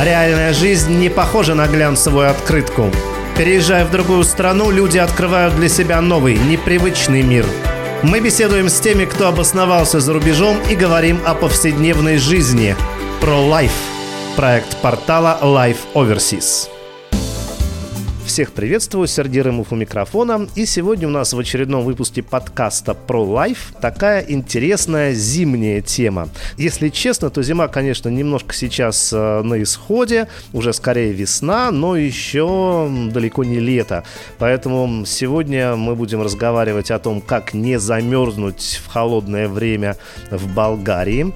Реальная жизнь не похожа на глянцевую открытку. Переезжая в другую страну, люди открывают для себя новый, непривычный мир. Мы беседуем с теми, кто обосновался за рубежом и говорим о повседневной жизни. Про Life. Проект портала Life Overseas. Всех приветствую, Сергей Рымов у микрофона. И сегодня у нас в очередном выпуске подкаста про лайф такая интересная зимняя тема. Если честно, то зима, конечно, немножко сейчас э, на исходе, уже скорее весна, но еще далеко не лето. Поэтому сегодня мы будем разговаривать о том, как не замерзнуть в холодное время в Болгарии.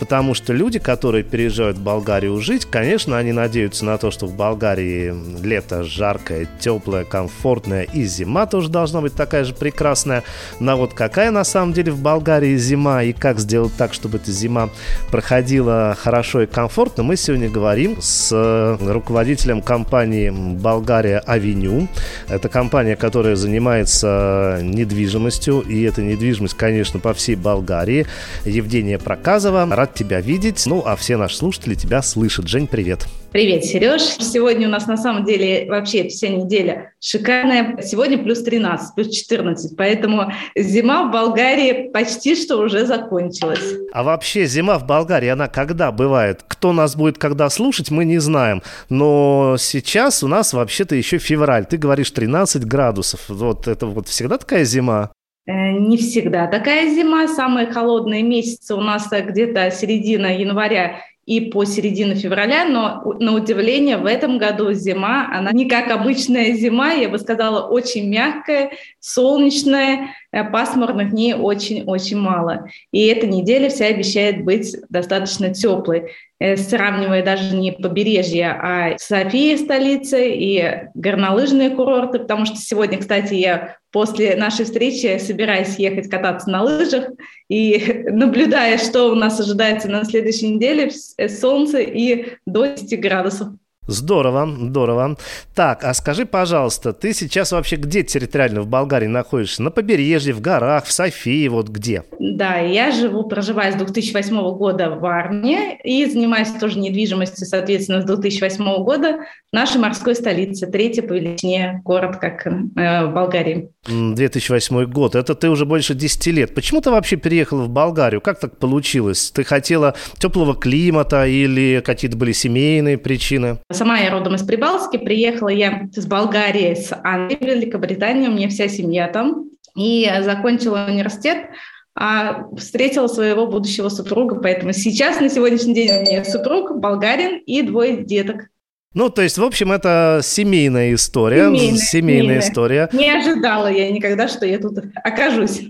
Потому что люди, которые переезжают в Болгарию жить, конечно, они надеются на то, что в Болгарии лето жаркое, теплое, комфортное, и зима тоже должна быть такая же прекрасная. Но вот какая на самом деле в Болгарии зима, и как сделать так, чтобы эта зима проходила хорошо и комфортно, мы сегодня говорим с э, руководителем компании «Болгария Авеню». Это компания, которая занимается недвижимостью, и эта недвижимость, конечно, по всей Болгарии. Евгения Проказова. Рад тебя видеть. Ну, а все наши слушатели тебя слышат. Жень, привет. Привет, Сереж. Сегодня у нас на самом деле вообще вся неделя шикарная. Сегодня плюс 13, плюс 14, поэтому зима в Болгарии почти что уже закончилась. А вообще зима в Болгарии, она когда бывает? Кто нас будет когда слушать, мы не знаем. Но сейчас у нас вообще-то еще февраль. Ты говоришь 13 градусов. Вот это вот всегда такая зима? Э, не всегда такая зима. Самые холодные месяцы у нас где-то середина января и по середину февраля, но на удивление в этом году зима, она не как обычная зима, я бы сказала, очень мягкая, солнечная, э, пасмурных дней очень-очень мало. И эта неделя вся обещает быть достаточно теплой. Э, сравнивая даже не побережье, а София столица и горнолыжные курорты, потому что сегодня, кстати, я после нашей встречи собираюсь ехать кататься на лыжах и наблюдая, что у нас ожидается на следующей неделе, э, солнце и до 10 градусов. Здорово, здорово. Так, а скажи, пожалуйста, ты сейчас вообще где территориально в Болгарии находишься? На побережье, в горах, в Софии, вот где? Да, я живу, проживаю с 2008 года в Арне и занимаюсь тоже недвижимостью, соответственно, с 2008 года в нашей морской столице, третий по величине город, как э, в Болгарии. 2008 год, это ты уже больше 10 лет. Почему ты вообще переехала в Болгарию? Как так получилось? Ты хотела теплого климата или какие-то были семейные причины? Сама я родом из Прибалтики, приехала я из Болгарии, с Англии, Великобритании, у меня вся семья там. И закончила университет, а встретила своего будущего супруга, поэтому сейчас, на сегодняшний день, у меня супруг болгарин и двое деток. Ну, то есть, в общем, это семейная история. Семейная, семейная, семейная история. Не ожидала я никогда, что я тут окажусь.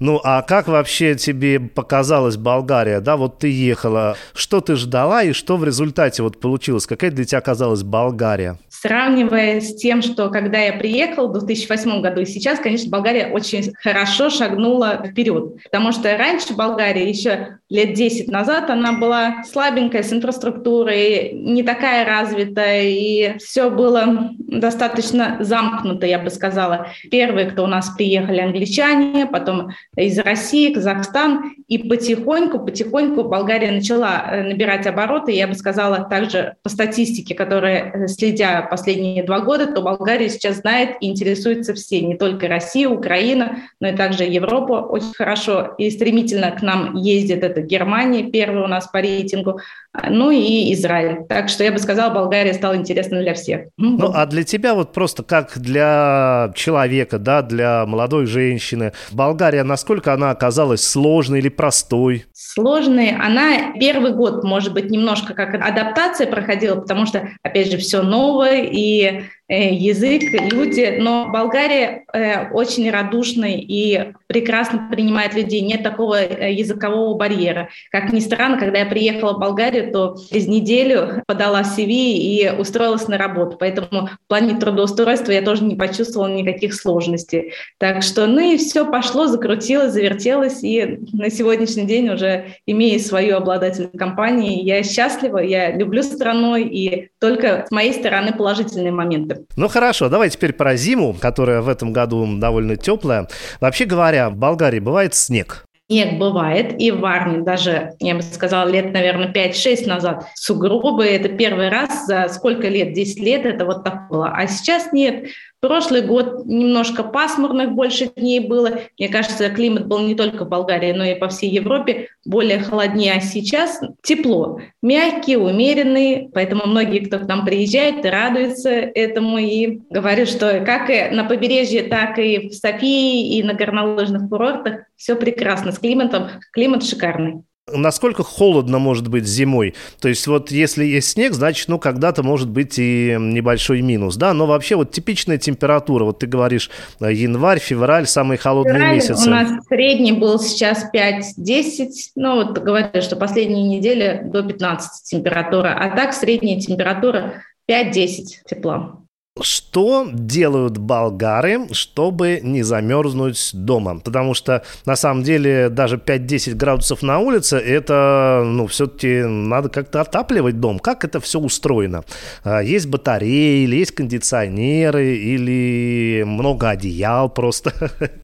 Ну, а как вообще тебе показалась Болгария? Да, вот ты ехала, что ты ждала и что в результате вот получилось? Какая для тебя оказалась Болгария? Сравнивая с тем, что когда я приехала в 2008 году и сейчас, конечно, Болгария очень хорошо шагнула вперед. Потому что раньше Болгария, еще лет 10 назад, она была слабенькая с инфраструктурой, не такая развитая, и все было достаточно замкнуто, я бы сказала. Первые, кто у нас приехали, англичане, потом из России, Казахстан, и потихоньку, потихоньку Болгария начала э, набирать обороты. Я бы сказала также по статистике, которая, э, следя последние два года, то Болгария сейчас знает и интересуется все, не только Россия, Украина, но и также Европа очень хорошо и стремительно к нам ездит. Это Германия, первая у нас по рейтингу, ну и Израиль. Так что я бы сказала, Болгария стала интересна для всех. Ну, а для тебя вот просто как для человека, да, для молодой женщины, Болгария, насколько она оказалась сложной или простой? Сложной. Она первый год, может быть, немножко как адаптация проходила, потому что, опять же, все новое, и язык, люди, но Болгария э, очень радушный и прекрасно принимает людей, нет такого э, языкового барьера. Как ни странно, когда я приехала в Болгарию, то через неделю подала CV и устроилась на работу, поэтому в плане трудоустройства я тоже не почувствовала никаких сложностей. Так что, ну и все пошло, закрутилось, завертелось, и на сегодняшний день уже имея свою обладательную компанию, я счастлива, я люблю страну, и только с моей стороны положительные моменты. Ну хорошо, давай теперь про зиму, которая в этом году довольно теплая. Вообще говоря, в Болгарии бывает снег. снег бывает, и в Варне даже, я бы сказала, лет, наверное, 5-6 назад сугробы, это первый раз за сколько лет, 10 лет это вот так было. А сейчас нет, Прошлый год немножко пасмурных больше дней было. Мне кажется, климат был не только в Болгарии, но и по всей Европе более холоднее. А сейчас тепло, мягкий, умеренный. Поэтому многие, кто к нам приезжает, радуются этому и говорят, что как и на побережье, так и в Софии, и на горнолыжных курортах все прекрасно с климатом. Климат шикарный. Насколько холодно может быть зимой? То есть вот если есть снег, значит, ну, когда-то может быть и небольшой минус, да? Но вообще вот типичная температура, вот ты говоришь, э, январь, февраль, самые холодные февраль месяцы. у нас средний был сейчас 5-10, ну, вот говорят, что последние недели до 15 температура, а так средняя температура 5-10 тепла. Что делают болгары, чтобы не замерзнуть дома? Потому что, на самом деле, даже 5-10 градусов на улице, это, ну, все-таки надо как-то отапливать дом. Как это все устроено? А, есть батареи, или есть кондиционеры, или много одеял просто?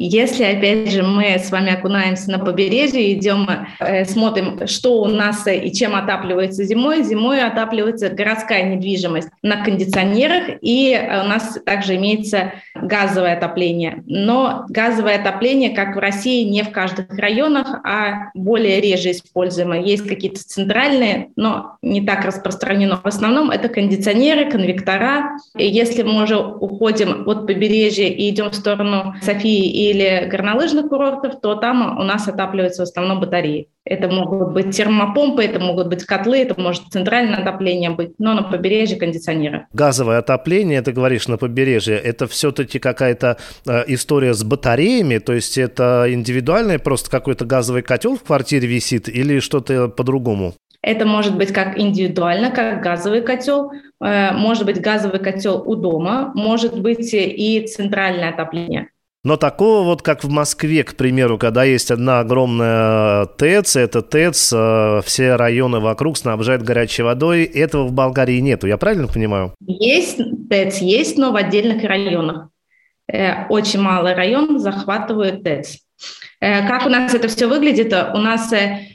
Если, опять же, мы с вами окунаемся на побережье, идем, э, смотрим, что у нас и чем отапливается зимой. Зимой отапливается городская недвижимость на кондиционерах, и у нас также имеется газовое отопление. Но газовое отопление, как в России, не в каждых районах, а более реже используемо. Есть какие-то центральные, но не так распространено. В основном это кондиционеры, конвектора. И если мы уже уходим от побережья и идем в сторону Софии или горнолыжных курортов, то там у нас отапливаются в основном батареи. Это могут быть термопомпы, это могут быть котлы, это может центральное отопление быть, но на побережье кондиционеры. Газовое отопление, ты говоришь, на побережье, это все-таки какая-то э, история с батареями, то есть это индивидуальный просто какой-то газовый котел в квартире висит или что-то по-другому? Это может быть как индивидуально, как газовый котел, э, может быть газовый котел у дома, может быть и центральное отопление. Но такого вот, как в Москве, к примеру, когда есть одна огромная ТЭЦ, это ТЭЦ, э, все районы вокруг снабжают горячей водой, этого в Болгарии нету, я правильно понимаю? Есть ТЭЦ, есть, но в отдельных районах. Э, очень малый район захватывает ТЭЦ. Э, как у нас это все выглядит? У нас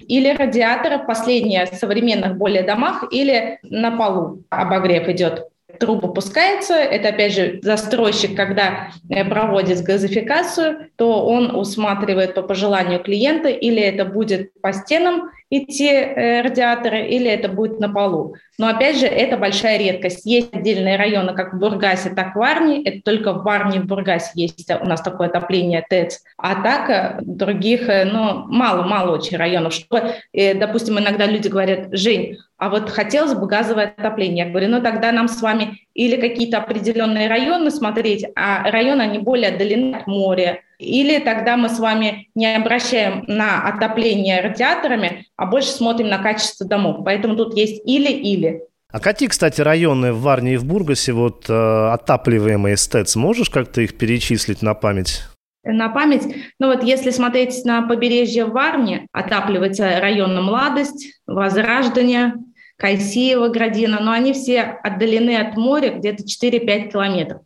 или радиаторы, последние в современных более домах, или на полу обогрев идет труба пускается, это опять же застройщик, когда э, проводит газификацию, то он усматривает по пожеланию клиента, или это будет по стенам идти э, радиаторы, или это будет на полу. Но опять же, это большая редкость. Есть отдельные районы, как в Бургасе, так в Варне. Это только в Варне и в Бургасе есть у нас такое отопление ТЭЦ. А так э, других, ну, мало-мало очень районов. Чтобы, допустим, иногда люди говорят, Жень, а вот хотелось бы газовое отопление. Я говорю, ну тогда нам с вами или какие-то определенные районы смотреть, а районы, они более отдалены от моря, или тогда мы с вами не обращаем на отопление радиаторами, а больше смотрим на качество домов. Поэтому тут есть или-или. А какие, кстати, районы в Варне и в Бургасе вот э, отапливаемые СТЭЦ? Можешь как-то их перечислить на память? на память. Ну вот если смотреть на побережье Варни, отапливается район Младость, Возрождение, Кайсиева, Градина, но они все отдалены от моря где-то 4-5 километров.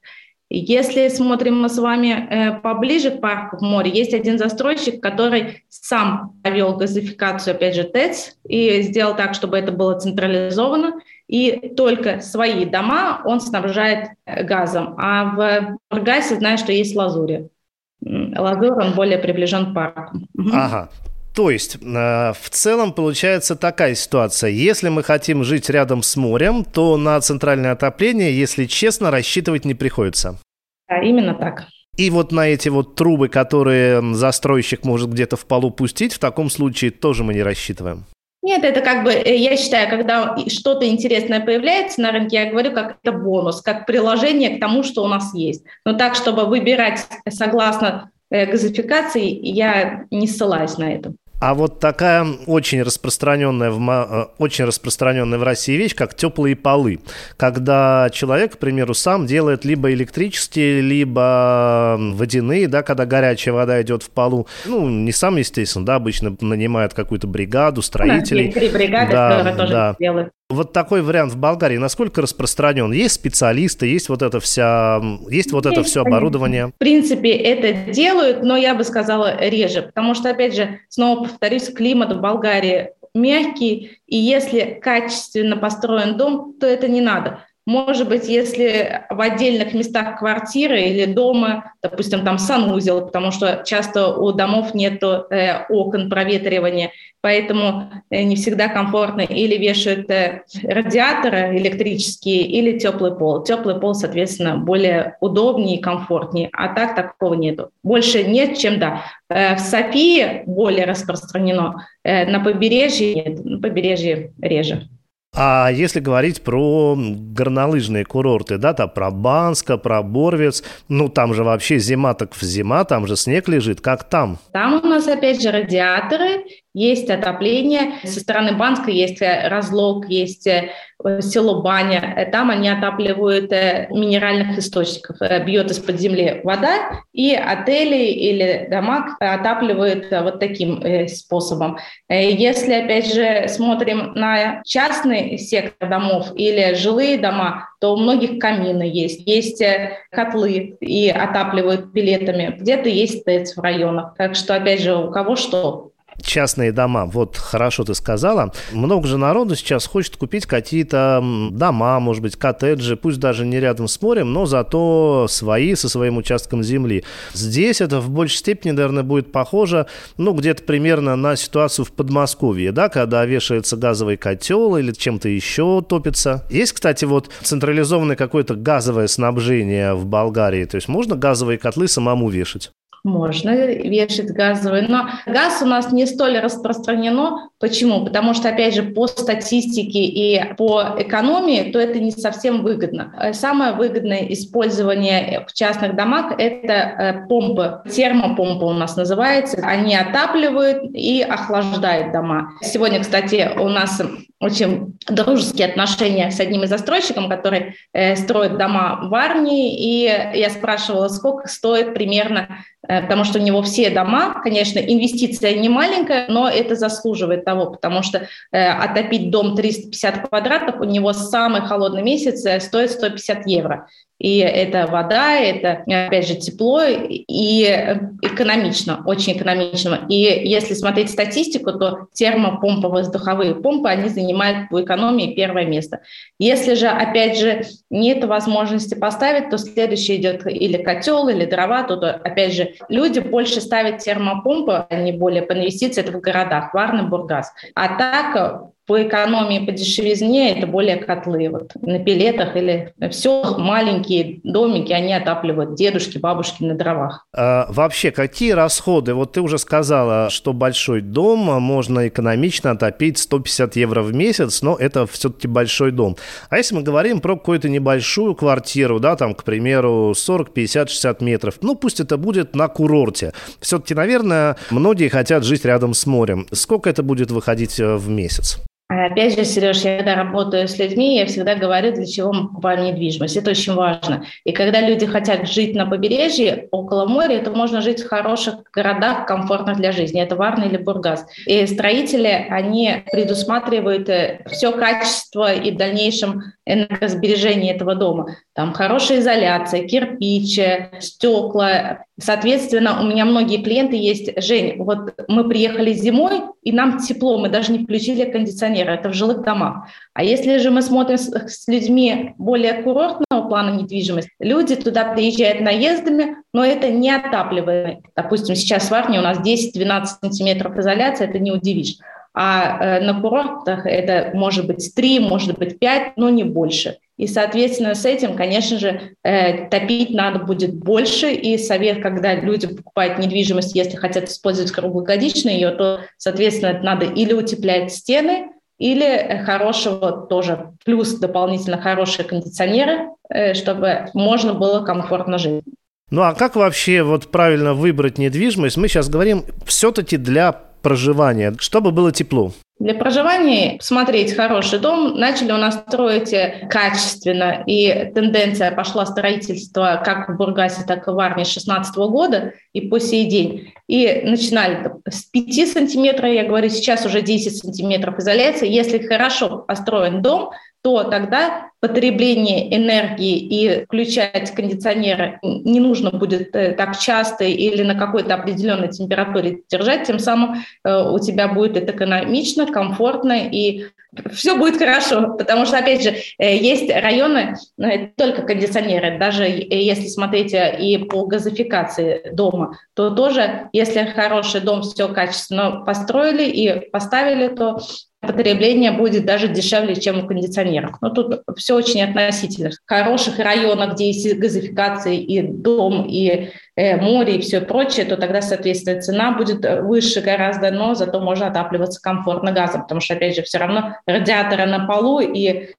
Если смотрим мы с вами э, поближе к парку в море, есть один застройщик, который сам провел газификацию, опять же, ТЭЦ, и сделал так, чтобы это было централизовано, и только свои дома он снабжает э, газом. А в Бургасе знаю, что есть лазури. Лазур, он более приближен к парку. Ага. То есть, э, в целом получается такая ситуация. Если мы хотим жить рядом с морем, то на центральное отопление, если честно, рассчитывать не приходится. Да, именно так. И вот на эти вот трубы, которые застройщик может где-то в полу пустить, в таком случае тоже мы не рассчитываем. Нет, это как бы, э, я считаю, когда что-то интересное появляется на рынке, я говорю, как это бонус, как приложение к тому, что у нас есть. Но так, чтобы выбирать согласно э, газификации, я не ссылаюсь на это. А вот такая очень распространенная в, э, очень распространенная в России вещь, как теплые полы. Когда человек, к примеру, сам делает либо электрические, либо водяные, да, когда горячая вода идет в полу. Ну, не сам, естественно, да, обычно нанимают какую-то бригаду, строителей. Да, есть три бригады, да, тоже да. делают. Вот такой вариант в Болгарии насколько распространен? Есть специалисты, есть вот это вся, есть вот есть, это все оборудование? В принципе, это делают, но я бы сказала реже, потому что, опять же, снова повторюсь, климат в Болгарии мягкий, и если качественно построен дом, то это не надо. Может быть, если в отдельных местах квартиры или дома, допустим, там санузел, потому что часто у домов нет э, окон проветривания, поэтому э, не всегда комфортно, или вешают э, радиаторы электрические, или теплый пол. Теплый пол, соответственно, более удобнее и комфортнее, а так такого нету. Больше нет, чем да. Э, в Софии более распространено, э, на побережье нет, на побережье реже. А если говорить про горнолыжные курорты, да, там про Банска, про Борвец, ну там же вообще зима так в зима, там же снег лежит, как там? Там у нас опять же радиаторы, есть отопление. Со стороны Банска есть э, разлог, есть э, село Баня. Э, там они отапливают минеральных источников. Бьет из-под земли вода, и отели или дома отапливают вот таким способом. Если, опять же, смотрим на частный сектор домов или жилые дома, то у многих камины есть, есть котлы и отапливают пилетами. Где-то есть ТЭЦ в районах. Так что, опять же, у кого что частные дома. Вот хорошо ты сказала. Много же народу сейчас хочет купить какие-то дома, может быть, коттеджи, пусть даже не рядом с морем, но зато свои, со своим участком земли. Здесь это в большей степени, наверное, будет похоже, ну, где-то примерно на ситуацию в Подмосковье, да, когда вешается газовый котел или чем-то еще топится. Есть, кстати, вот централизованное какое-то газовое снабжение в Болгарии, то есть можно газовые котлы самому вешать? Можно вешать газовые, но газ у нас не столь распространено. Почему? Потому что, опять же, по статистике и по экономии, то это не совсем выгодно. Э, самое выгодное использование в частных домах – это э, помпы, термопомпа у нас называется. Они отапливают и охлаждают дома. Сегодня, кстати, у нас очень дружеские отношения с одним из застройщиков, который э, строит дома в Армии, и я спрашивала, сколько стоит примерно Э, потому что у него все дома, конечно, инвестиция не маленькая, но это заслуживает того, потому что э, отопить дом 350 квадратов у него самый холодный месяц э, стоит 150 евро. И это вода, это, опять же, тепло и экономично, очень экономично. И если смотреть статистику, то термопомпы, воздуховые помпы, они занимают по экономии первое место. Если же, опять же, нет возможности поставить, то следующий идет или котел, или дрова, то опять же, люди больше ставят термопомпы, а не более по инвестиции, это в городах, Варна, Бургас. А так по экономии, по дешевизне это более котлы. Вот на пилетах или все маленькие домики, они отапливают дедушки, бабушки на дровах. А, вообще, какие расходы? Вот ты уже сказала, что большой дом можно экономично отопить 150 евро в месяц, но это все-таки большой дом. А если мы говорим про какую-то небольшую квартиру, да, там, к примеру, 40, 50, 60 метров, ну, пусть это будет на курорте. Все-таки, наверное, многие хотят жить рядом с морем. Сколько это будет выходить э, в месяц? Опять же, Сереж, я когда работаю с людьми, я всегда говорю, для чего мы покупаем недвижимость. Это очень важно. И когда люди хотят жить на побережье, около моря, то можно жить в хороших городах, комфортных для жизни. Это Варна или Бургас. И строители, они предусматривают э, все качество и в дальнейшем энергосбережение этого дома. Там хорошая изоляция, кирпич, стекла. Соответственно, у меня многие клиенты есть. Жень, вот мы приехали зимой, и нам тепло, мы даже не включили кондиционер, это в жилых домах. А если же мы смотрим с, с людьми более курортного плана недвижимости, люди туда приезжают наездами, но это не отапливаемый. Допустим, сейчас в Арне у нас 10-12 сантиметров изоляции, это не удивишь. А э, на курортах это может быть 3, может быть 5, но не больше. И, соответственно, с этим, конечно же, э, топить надо будет больше. И совет, когда люди покупают недвижимость, если хотят использовать круглогодично ее, то, соответственно, надо или утеплять стены, или э, хорошего тоже, плюс дополнительно хорошие кондиционеры, э, чтобы можно было комфортно жить. Ну а как вообще вот правильно выбрать недвижимость? Мы сейчас говорим все-таки для проживания, чтобы было тепло. Для проживания посмотреть хороший дом. Начали у нас строить качественно, и тенденция пошла строительство как в Бургасе, так и в Армии с 2016 года и по сей день. И начинали с 5 сантиметров, я говорю, сейчас уже 10 сантиметров изоляции. Если хорошо построен дом, то тогда потребление энергии и включать кондиционеры не нужно будет э, так часто или на какой-то определенной температуре держать, тем самым э, у тебя будет это экономично, комфортно и все будет хорошо, потому что, опять же, э, есть районы, только кондиционеры, даже если смотреть и по газификации дома, то тоже, если хороший дом, все качественно построили и поставили, то потребление будет даже дешевле, чем у кондиционеров. Но тут все очень относительно. В хороших районах, где есть газификация и дом, и Э, море и все прочее, то тогда, соответственно, цена будет э, выше гораздо, но зато можно отапливаться комфортно газом, потому что, опять же, все равно радиаторы на полу и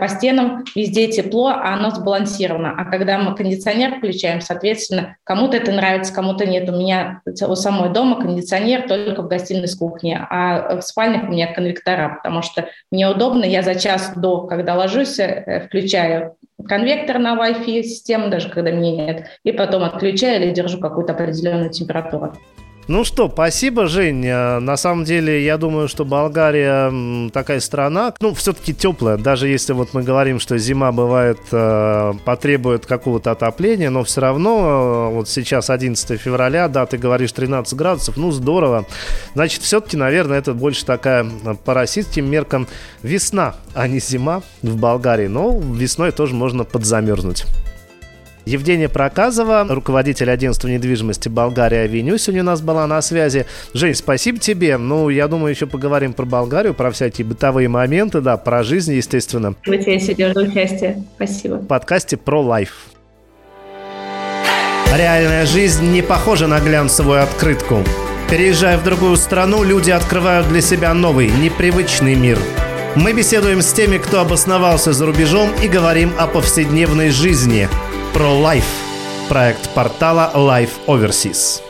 по стенам везде тепло, а оно сбалансировано. А когда мы кондиционер включаем, соответственно, кому-то это нравится, кому-то нет. У меня у самой дома кондиционер только в гостиной с кухни, а в спальнях у меня конвектора, потому что мне удобно, я за час до, когда ложусь, включаю конвектор на Wi-Fi систему, даже когда меня нет, и потом отключаю или держу какую-то определенную температуру. Ну что, спасибо, Жень. Э, на самом деле, я думаю, что Болгария такая страна, ну, все-таки теплая. Даже если вот мы говорим, что зима бывает, э, потребует какого-то отопления, но все равно, э, вот сейчас 11 февраля, да, ты говоришь 13 градусов, ну, здорово. Значит, все-таки, наверное, это больше такая по российским меркам весна, а не зима в Болгарии. Но весной тоже можно подзамерзнуть. Евгения Проказова, руководитель агентства недвижимости Болгария Авеню, сегодня у нас была на связи. Жень, спасибо тебе. Ну, я думаю, еще поговорим про Болгарию, про всякие бытовые моменты, да, про жизнь, естественно. Вот я сегодня за участие. Спасибо. В подкасте про лайф. Реальная жизнь не похожа на глянцевую открытку. Переезжая в другую страну, люди открывают для себя новый, непривычный мир. Мы беседуем с теми, кто обосновался за рубежом и говорим о повседневной жизни – про Life, проект портала Life Overseas.